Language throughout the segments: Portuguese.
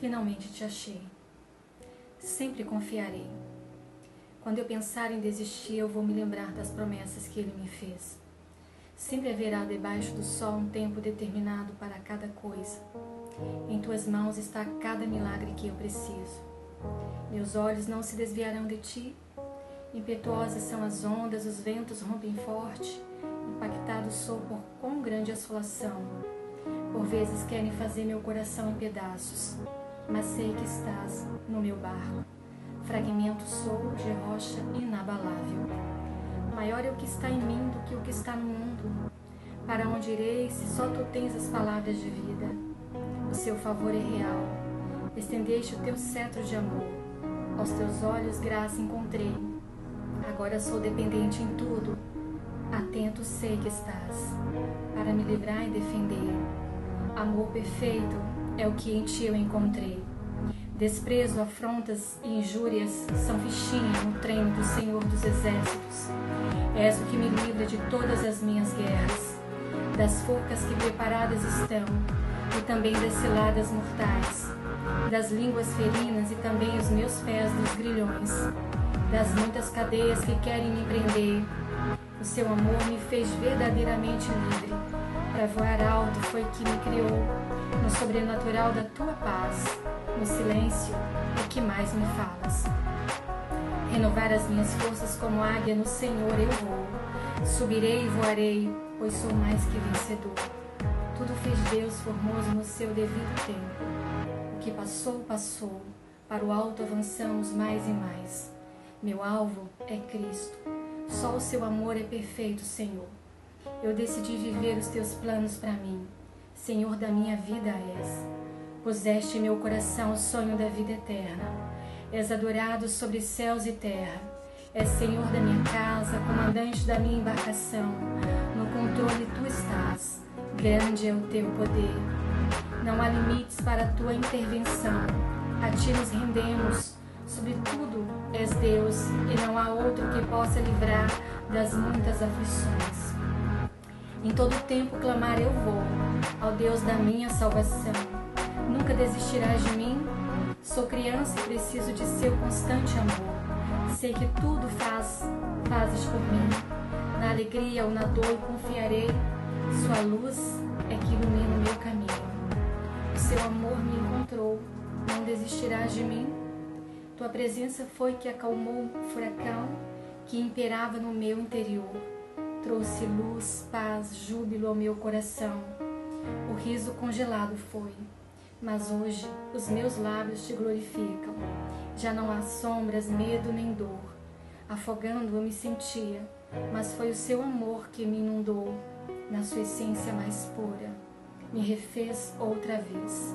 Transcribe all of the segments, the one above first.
finalmente te achei. Sempre confiarei. Quando eu pensar em desistir, eu vou me lembrar das promessas que ele me fez. Sempre haverá debaixo do sol um tempo determinado para cada coisa. Em tuas mãos está cada milagre que eu preciso. Meus olhos não se desviarão de ti. Impetuosas são as ondas, os ventos rompem forte. Impactado sou por quão grande assolação. Por vezes querem fazer meu coração em pedaços, mas sei que estás no meu barco. Fragmento sou de rocha inabalável. Maior é o que está em mim do que o que está no mundo. Para onde irei se só tu tens as palavras de vida? O seu favor é real. Estendeste o teu cetro de amor. Aos teus olhos graça encontrei. Agora sou dependente em tudo. Atento sei que estás, para me livrar e defender. Amor perfeito é o que em ti eu encontrei. Desprezo, afrontas e injúrias são fichinha no treino do Senhor dos Exércitos. És o que me livra de todas as minhas guerras, das forcas que preparadas estão, e também das ciladas mortais, das línguas ferinas e também os meus pés dos grilhões, das muitas cadeias que querem me prender. O seu amor me fez verdadeiramente livre. Para voar alto foi que me criou, no sobrenatural da tua paz no silêncio é que mais me falas. Renovar as minhas forças como águia no Senhor eu vou. Subirei e voarei, pois sou mais que vencedor. Tudo fez Deus formoso no seu devido tempo. O que passou, passou. Para o alto avançamos mais e mais. Meu alvo é Cristo. Só o seu amor é perfeito, Senhor. Eu decidi viver os teus planos para mim. Senhor da minha vida és. Puseste em meu coração o sonho da vida eterna. És adorado sobre céus e terra. És Senhor da minha casa, comandante da minha embarcação. No controle tu estás. Grande é o teu poder. Não há limites para a tua intervenção. A ti nos rendemos. Sobretudo és Deus, e não há outro que possa livrar das muitas aflições. Em todo tempo clamar eu vou ao Deus da minha salvação. Nunca desistirás de mim? Sou criança e preciso de seu constante amor. Sei que tudo faz, fazes por mim. Na alegria ou na dor confiarei. Sua luz é que ilumina o meu caminho. O seu amor me encontrou. Não desistirás de mim? Tua presença foi que acalmou o furacão que imperava no meu interior. Trouxe luz, paz, júbilo ao meu coração. O riso congelado foi mas hoje os meus lábios te glorificam. Já não há sombras, medo nem dor. Afogando eu me sentia, mas foi o seu amor que me inundou, na sua essência mais pura. Me refez outra vez.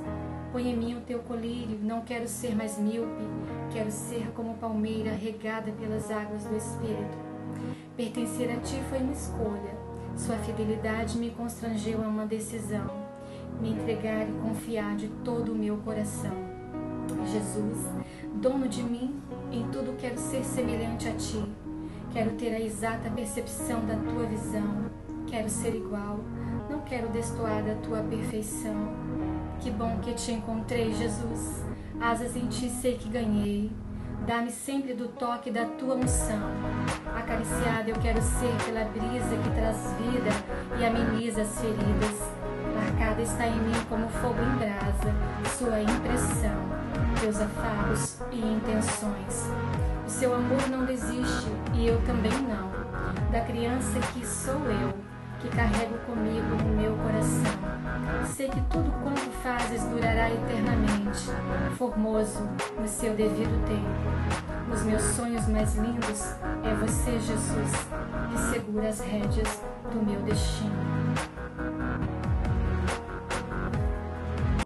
Põe em mim o teu colírio, não quero ser mais míope, quero ser como palmeira regada pelas águas do Espírito. Pertencer a ti foi uma escolha, sua fidelidade me constrangeu a uma decisão me entregar e confiar de todo o meu coração. Jesus, dono de mim, em tudo quero ser semelhante a ti. Quero ter a exata percepção da tua visão. Quero ser igual, não quero destoar da tua perfeição. Que bom que te encontrei, Jesus. Asas em ti sei que ganhei. Dá-me sempre do toque da tua unção. Acariciada eu quero ser pela brisa que traz vida e ameniza as feridas marcada está em mim como fogo em brasa, sua impressão, teus afagos e intenções. O seu amor não desiste e eu também não, da criança que sou eu, que carrego comigo no meu coração. Sei que tudo quanto fazes durará eternamente, formoso no seu devido tempo. Os meus sonhos mais lindos é você, Jesus, que segura as rédeas do meu destino.